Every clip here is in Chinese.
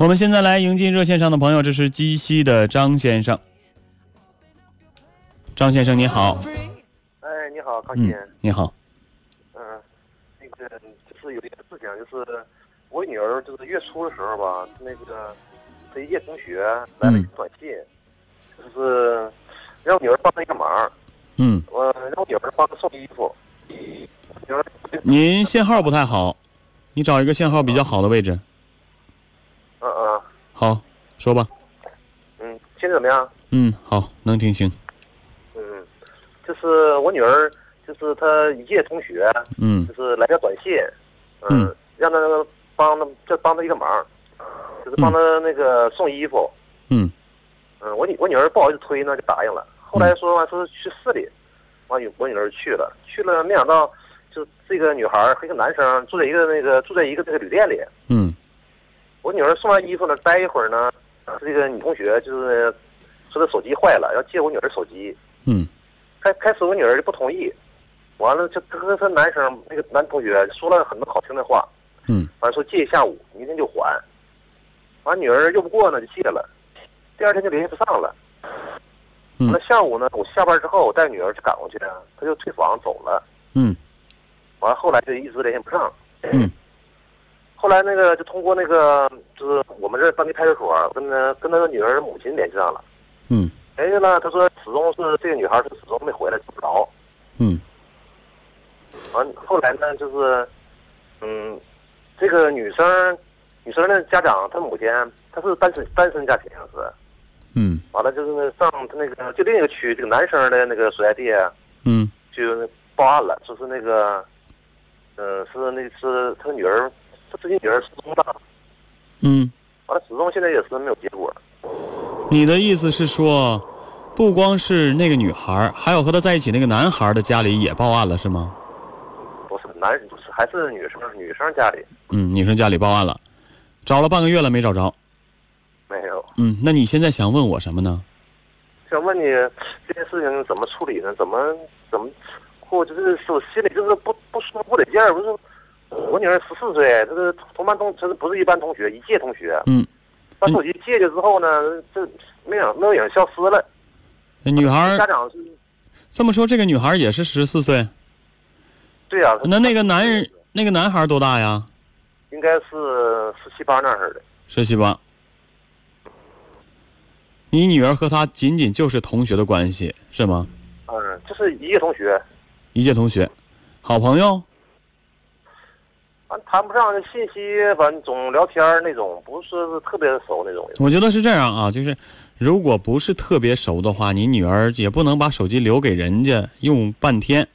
我们现在来迎接热线上的朋友，这是鸡西的张先生。张先生你好，哎，你好，康欣。你好，嗯，那个就是有一个事情，就是我女儿就是月初的时候吧，那个她一届同学来了一个短信，就是让我女儿帮她一个忙，嗯，我让我女儿帮她送衣服。您信号不太好，你找一个信号比较好的位置。好，说吧。嗯，现在怎么样？嗯，好，能听清。嗯，就是我女儿，就是她一届同学，嗯就是来条短信，嗯让她帮她，就帮她一个忙，就是帮她那个送衣服。嗯嗯，我女我女儿不好意思推呢，就答应了。后来说完说去市里，完女我女儿去了，去了没想到，就这个女孩和一个男生住在一个那个住在一个这个旅店里。嗯我女儿送完衣服呢，待一会儿呢，这个女同学就是说她手机坏了，要借我女儿手机。嗯开开始我女儿就不同意，完了就跟她男生那个男同学说了很多好听的话，嗯完了说借一下午，明天就还。完女儿用不过呢就借了，第二天就联系不上了。嗯那下午呢，我下班之后我带女儿去赶过去，她就退房走了。嗯完了后来就一直联系不上。嗯后来那个就通过那个就是我们这当地派出所跟他跟他的女儿母亲联系上了，嗯。联系了，他说始终是这个女孩是始终没回来，找不着。嗯。完后来呢，就是嗯，这个女生女生的家长，她母亲她是单身单身家庭是，嗯。完了就是那上她那个就另一个区这个男生的那个所在地嗯。就报案了，就是那个嗯、是那是他女儿，他自己女儿失踪了，嗯，完了始终现在也是没有结果。你的意思是说，不光是那个女孩，还有和她在一起那个男孩的家里也报案了，是吗？不是男不是还是女生女生家里嗯，女生家里报案了，找了半个月了没找着。没有。嗯，那你现在想问我什么呢？想问你这件事情怎么处理呢？怎么怎么？或就是我心里就是不不舒服不得劲儿。不是，我女儿十四岁，这个同班同，这是不是一般同学，一届同学。嗯，把手机借去之后呢，这没影没有影消失了。女孩家长是，这么说，这个女孩也是十四岁。对呀、那那个男人，那个男孩多大呀？应该是十七八那儿的。十七八。你女儿和他仅仅就是同学的关系是吗？嗯，就是一届同学，一届同学，好朋友。谈不上信息，反正总聊天儿那种，不是是特别熟那种。我觉得是这样啊，就是如果不是特别熟的话，你女儿也不能把手机留给人家用半天，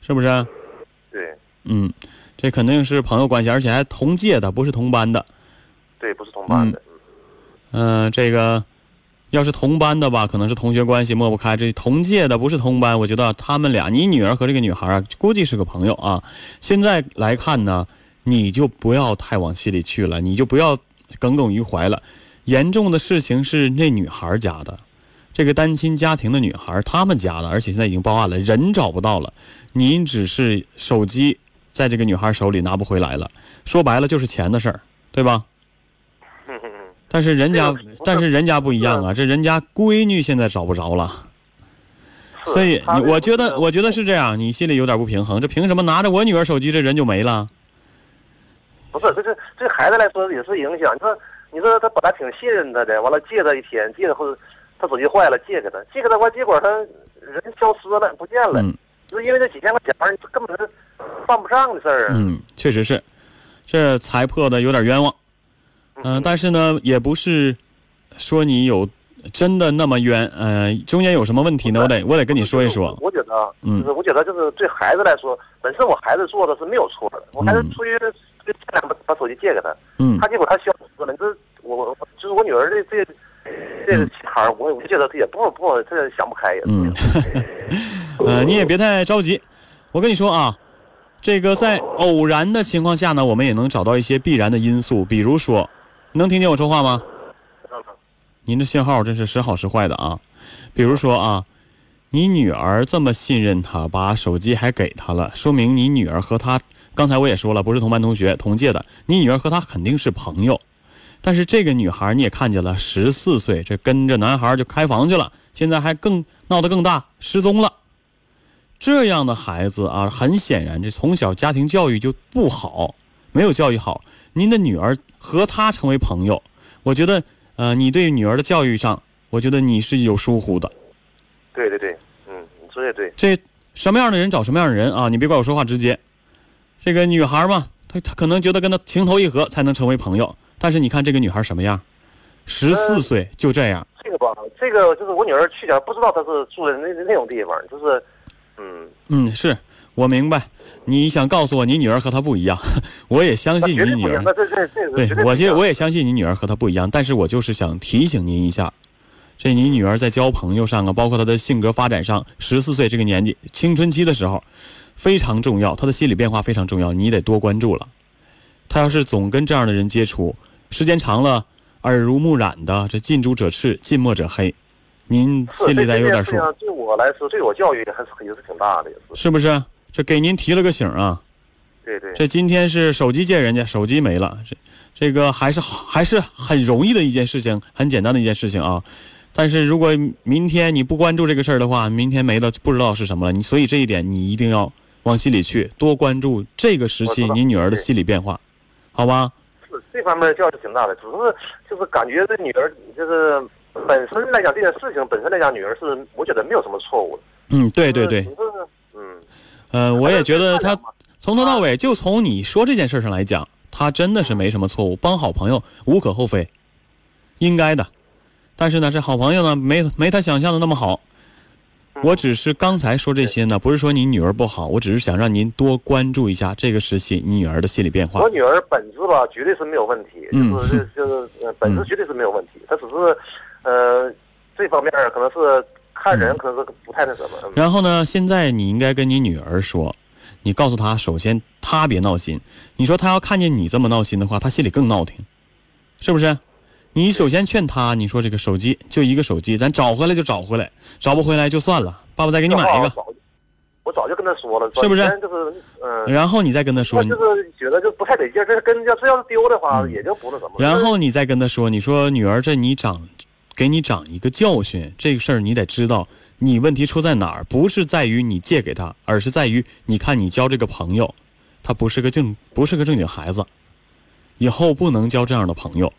是不是？对嗯，这肯定是朋友关系，而且还同届的，不是同班的。对，不是同班的。嗯、这个要是同班的吧，可能是同学关系抹不开；这同届的不是同班，我觉得他们俩，你女儿和这个女孩啊，估计是个朋友啊。现在来看呢，你就不要太往心里去了，你就不要耿耿于怀了。严重的事情是那女孩家的，这个单亲家庭的女孩，他们家的，而且现在已经报案了，人找不到了。您只是手机在这个女孩手里拿不回来了，说白了就是钱的事儿，对吧？但是人家但是人家不一样啊，这人家闺女现在找不着了，所以我觉得，我觉得是这样，你心里有点不平衡，这凭什么拿着我女儿手机，这人就没了？不是，这是对孩子来说也是影响。你说，你说他本来挺信任他的，完了借他一天，借或者他手机坏了借给他，借给他完，结果他人消失了，不见了，嗯就是因为这几千块钱儿根本是办不上的事儿啊。嗯，确实是，这财破的有点冤枉。嗯、但是呢，也不是说你有真的那么冤，呃，中间有什么问题呢？我得我得跟你说一说。我觉得啊，嗯就是我觉得就是对孩子来说，本身我孩子做的是没有错的，我孩子嗯出于这这两把把手机借给他，嗯他结果他消失了，这我我就是我女儿这这这个其他儿，我我觉得他也不不这想不开也是。嗯，呃，你也别太着急。我跟你说啊，这个在偶然的情况下呢，我们也能找到一些必然的因素，比如说，能听见我说话吗？您这信号真是时好时坏的啊。比如说啊，你女儿这么信任他，把手机还给他了，说明你女儿和他，刚才我也说了，不是同班同学、同届的，你女儿和他肯定是朋友。但是这个女孩你也看见了，十四岁，这跟着男孩就开房去了，现在还更闹得更大，失踪了。这样的孩子啊，很显然这从小家庭教育就不好，没有教育好。您的女儿和他成为朋友，我觉得，呃，你对女儿的教育上，我觉得你是有疏忽的。对对对，嗯，你说也对。这什么样的人找什么样的人啊？你别怪我说话直接。这个女孩嘛，她她可能觉得跟他情投意合才能成为朋友，但是你看这个女孩什么样？十四岁就这样。这个吧，这个就是我女儿去年不知道她是住的那那种地方，就是，嗯嗯，是我明白。你想告诉我你女儿和她不一样，我也相信你女儿。对，我也我也相信你女儿和她不一样，但是我就是想提醒您一下，这你女儿在交朋友上啊，包括她的性格发展上，十四岁这个年纪，青春期的时候。非常重要，她的心理变化非常重要，你得多关注了。她要是总跟这样的人接触，时间长了，耳濡目染的，这近朱者赤，近墨者黑，您心里得有点数。对我来说，对我教育还是也是挺大的，是不是？这给您提了个醒啊。对对。这今天是手机借人家，手机没了，这这个还是还是很容易的一件事情，很简单的一件事情啊。但是如果明天你不关注这个事儿的话，明天没了不知道是什么了。你所以这一点你一定要。往心里去，多关注这个时期你女儿的心理变化，好吧？是这方面教育挺大的，只是就是感觉这女儿就是本身来讲这件事情本身来讲，女儿是我觉得没有什么错误的。嗯，对对对。嗯，呃，我也觉得 他从头到尾就从你说这件事上来讲，他真的是没什么错误，帮好朋友无可厚非，应该的。但是呢，这好朋友呢，没没他想象的那么好。我只是刚才说这些呢，不是说你女儿不好，我只是想让您多关注一下这个时期你女儿的心理变化。我女儿本质吧，绝对是没有问题，就是就是本质绝对是没有问题，她只是，呃，这方面可能是看人可能是不太那什么。然后呢，现在你应该跟你女儿说，你告诉她，首先她别闹心，你说她要看见你这么闹心的话，她心里更闹挺，是不是？你首先劝她，你说这个手机就一个手机，咱找回来就找回来，找不回来就算了。爸爸再给你买一个。我早就跟他说了，是不是？就是嗯。然后你再跟他说，就是觉得就不太得劲。这跟要是要是丢的话，也就不那什么。然后你再跟他说，你说女儿，这你长，给你长一个教训。这个事儿你得知道，你问题出在哪儿？不是在于你借给他，而是在于你看你交这个朋友，他不是个正，不是个正经孩子，以后不能交这样的朋友。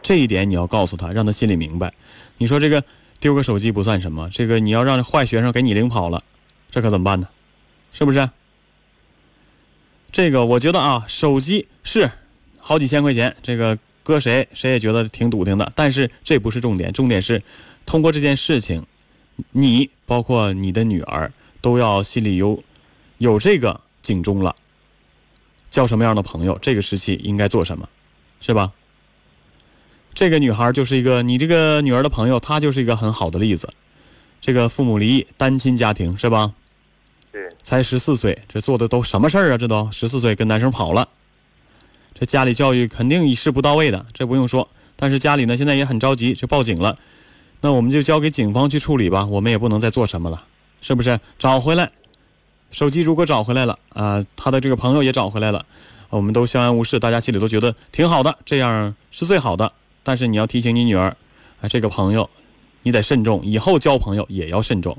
这一点你要告诉他，让他心里明白。你说这个丢个手机不算什么，这个你要让坏学生给你领跑了，这可怎么办呢？是不是？这个我觉得啊，手机是好几千块钱，这个搁谁谁也觉得挺笃定的。但是这不是重点，重点是通过这件事情，你包括你的女儿都要心里有有这个警钟了。交什么样的朋友，这个时期应该做什么，是吧？这个女孩就是一个你这个女儿的朋友，她就是一个很好的例子。这个父母离异，单亲家庭是吧？对。才十四岁，这做的都什么事儿啊？这都十四岁跟男生跑了，这家里教育肯定是不到位的，这不用说。但是家里呢，现在也很着急，就报警了。那我们就交给警方去处理吧，我们也不能再做什么了，是不是？找回来，手机如果找回来了啊，他的这个朋友也找回来了，我们都相安无事，大家心里都觉得挺好的，这样是最好的。但是你要提醒你女儿，啊，这个朋友，你得慎重，以后交朋友也要慎重。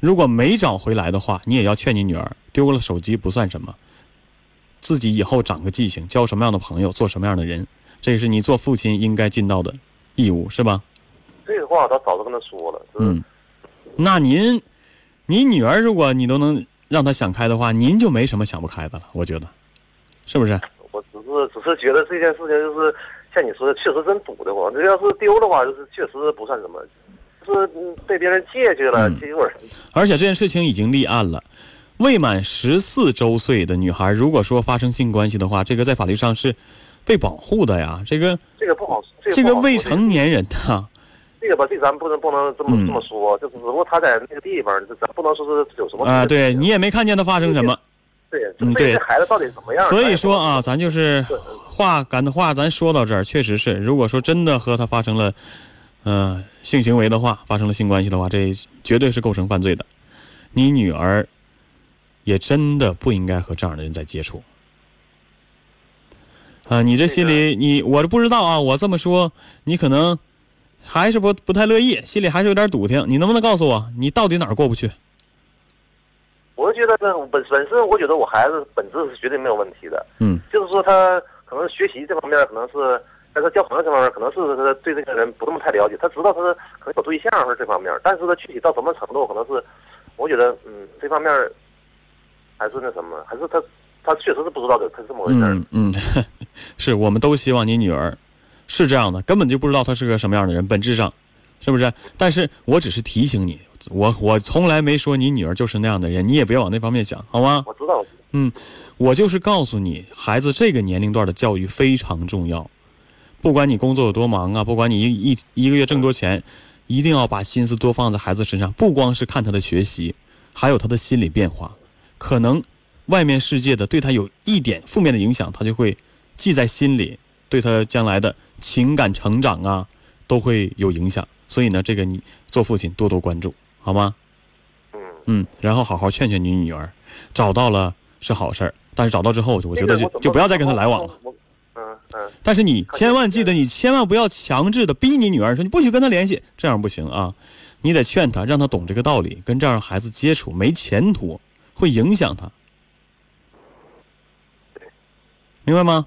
如果没找回来的话，你也要劝你女儿，丢了手机不算什么，自己以后长个记性，交什么样的朋友，做什么样的人，这也是你做父亲应该尽到的义务，是吧？这个话他早就跟他说了。嗯，那您，您女儿如果你都能让她想开的话，您就没什么想不开的了，我觉得，是不是？我只是只是觉得这件事情就是。像你说的，确实真堵得慌。这要是丢的话，就是确实不算什么，是被别人借去了，这有点。而且这件事情已经立案了，未满十四周岁的女孩，如果说发生性关系的话，这个在法律上是被保护的呀。这个这个不好，这个未成年人的。这个吧，这咱不能不能这么这么说，就是如果他在那个地方，咱不能说是有什么啊？对你也没看见他发生什么。对，嗯，对，孩子到底怎么样？所以说啊，咱就是话赶的话，咱说到这儿，确实是，如果说真的和他发生了，呃，性行为的话，发生了性关系的话，这绝对是构成犯罪的。你女儿也真的不应该和这样的人在接触。啊，你这心里你我不知道啊，我这么说你可能还是不不太乐意，心里还是有点堵挺。你能不能告诉我，你到底哪儿过不去？我觉得这本本身，我觉得我孩子本质是绝对没有问题的。嗯，就是说他可能学习这方面可能是，但是交朋友这方面可能是他对这个人不那么太了解。他知道他是可能有对象或者这方面，但是他具体到什么程度，可能是我觉得嗯这方面还是那什么，还是他他确实是不知道的，他是这么回事。嗯嗯，是我们都希望你女儿是这样的，根本就不知道她是个什么样的人，本质上是不是？但是我只是提醒你，我我从来没说你女儿就是那样的人，你也别往那方面想，好吗？我知道，嗯，我就是告诉你，孩子这个年龄段的教育非常重要。不管你工作有多忙啊，不管你一一一个月挣多钱，一定要把心思多放在孩子身上，不光是看他的学习，还有他的心理变化。可能外面世界的对他有一点负面的影响，他就会记在心里，对他将来的情感成长啊都会有影响。所以呢，这个你做父亲多多关注，好吗？嗯嗯，然后好好劝劝你女儿，找到了是好事儿，但是找到之后，我觉得就就不要再跟他来往了。嗯嗯，但是你千万记得，你千万不要强制的逼你女儿说你不许跟他联系，这样不行啊！你得劝他，让他懂这个道理，跟这样的孩子接触没前途，会影响他，明白吗？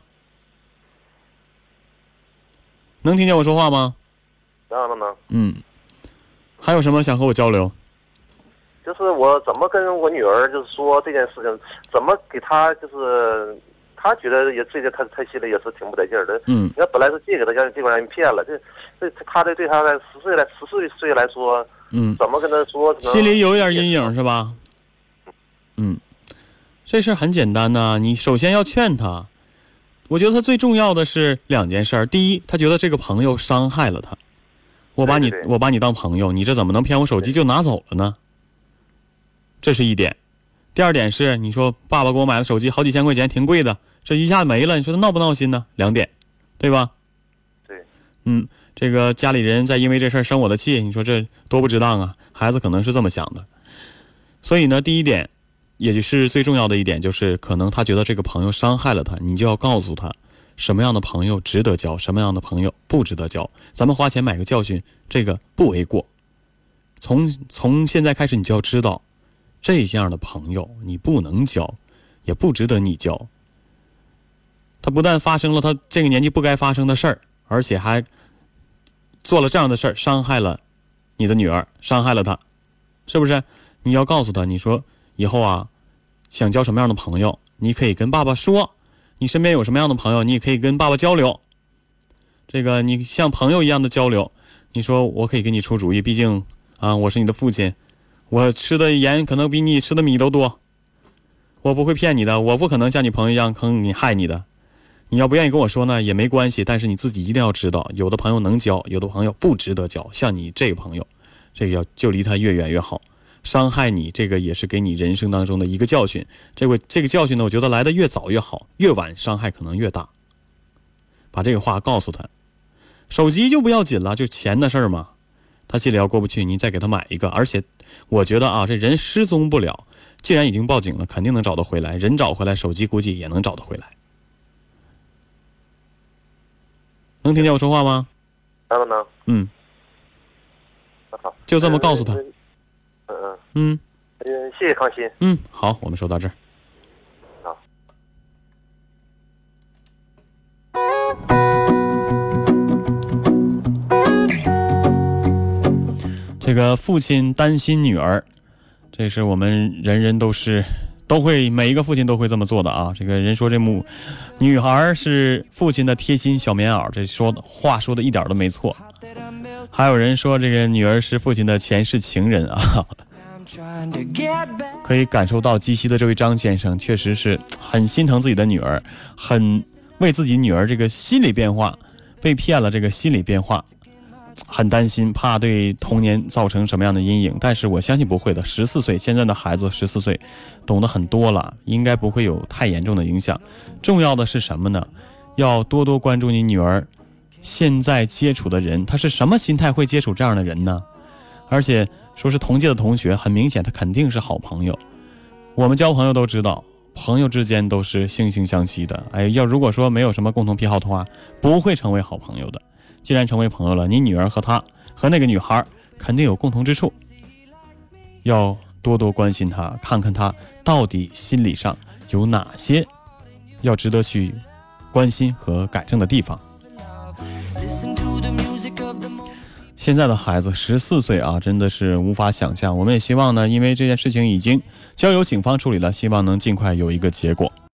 能听见我说话吗？当然了呢，嗯，还有什么想和我交流？就是我怎么跟我女儿就是说这件事情，怎么给她就是。她觉得也这个，她她心里也是挺不得劲儿的。嗯你看，本来是借给她，让结果让人骗了。这这她的对她来十岁来十四岁来说，嗯，怎么跟她说？心里有一点阴影是吧？嗯，这事儿很简单呐、你首先要劝他。我觉得他最重要的是两件事儿。第一，他觉得这个朋友伤害了他，我把你我把你当朋友，你这怎么能骗我手机就拿走了呢？这是一点。第二点是，你说爸爸给我买了手机，好几千块钱，挺贵的，这一下没了，你说他闹不闹心呢？两点，对吧？对，嗯，这个家里人再因为这事儿生我的气，你说这多不值当啊！孩子可能是这么想的，所以呢，第一点，也就是最重要的一点，就是可能他觉得这个朋友伤害了他，你就要告诉他，什么样的朋友值得交，什么样的朋友不值得交。咱们花钱买个教训，这个不为过。从从现在开始，你就要知道，这样的朋友你不能交，也不值得你交。他不但发生了他这个年纪不该发生的事儿，而且还做了这样的事儿，伤害了你的女儿，伤害了她，是不是？你要告诉他，你说以后啊，想交什么样的朋友，你可以跟爸爸说。你身边有什么样的朋友，你也可以跟爸爸交流。这个你像朋友一样的交流，你说我可以给你出主意，毕竟啊，我是你的父亲，我吃的盐可能比你吃的米都多，我不会骗你的，我不可能像你朋友一样坑你害你的。你要不愿意跟我说呢，也没关系，但是你自己一定要知道，有的朋友能交，有的朋友不值得交。像你这个朋友，这个要就离他越远越好。伤害你，这个也是给你人生当中的一个教训。这个这个教训呢，我觉得来的越早越好，越晚伤害可能越大。把这个话告诉他，手机就不要紧了，就钱的事儿嘛。他心里要过不去，你再给他买一个。而且，我觉得啊，这人失踪不了，既然已经报警了，肯定能找得回来。人找回来，手机估计也能找得回来。能听见我说话吗？当然呢，嗯，好，就这么告诉他。嗯嗯嗯嗯，谢谢康欣。嗯，好，我们说到这儿。好。这个父亲担心女儿，这是我们人人都是都会每一个父亲都会这么做的啊。这个人说这母女孩是父亲的贴心小棉袄，这说的话说的一点都没错。还有人说这个女儿是父亲的前世情人啊。可以感受到鸡西的这位张先生确实是很心疼自己的女儿，很为自己女儿这个心理变化被骗了这个心理变化。很担心，怕对童年造成什么样的阴影，但是我相信不会的。十四岁，现在的孩子十四岁，懂得很多了，应该不会有太严重的影响。重要的是什么呢？要多多关注你女儿现在接触的人，他是什么心态会接触这样的人呢？而且说是同届的同学，很明显他肯定是好朋友。我们交朋友都知道，朋友之间都是惺惺相惜的。哎，要如果说没有什么共同癖好的话，不会成为好朋友的。既然成为朋友了，你女儿和他和那个女孩肯定有共同之处，要多多关心她，看看她到底心理上有哪些要值得去关心和改正的地方。现在的孩子十四岁啊，真的是无法想象。我们也希望呢，因为这件事情已经交由警方处理了，希望能尽快有一个结果。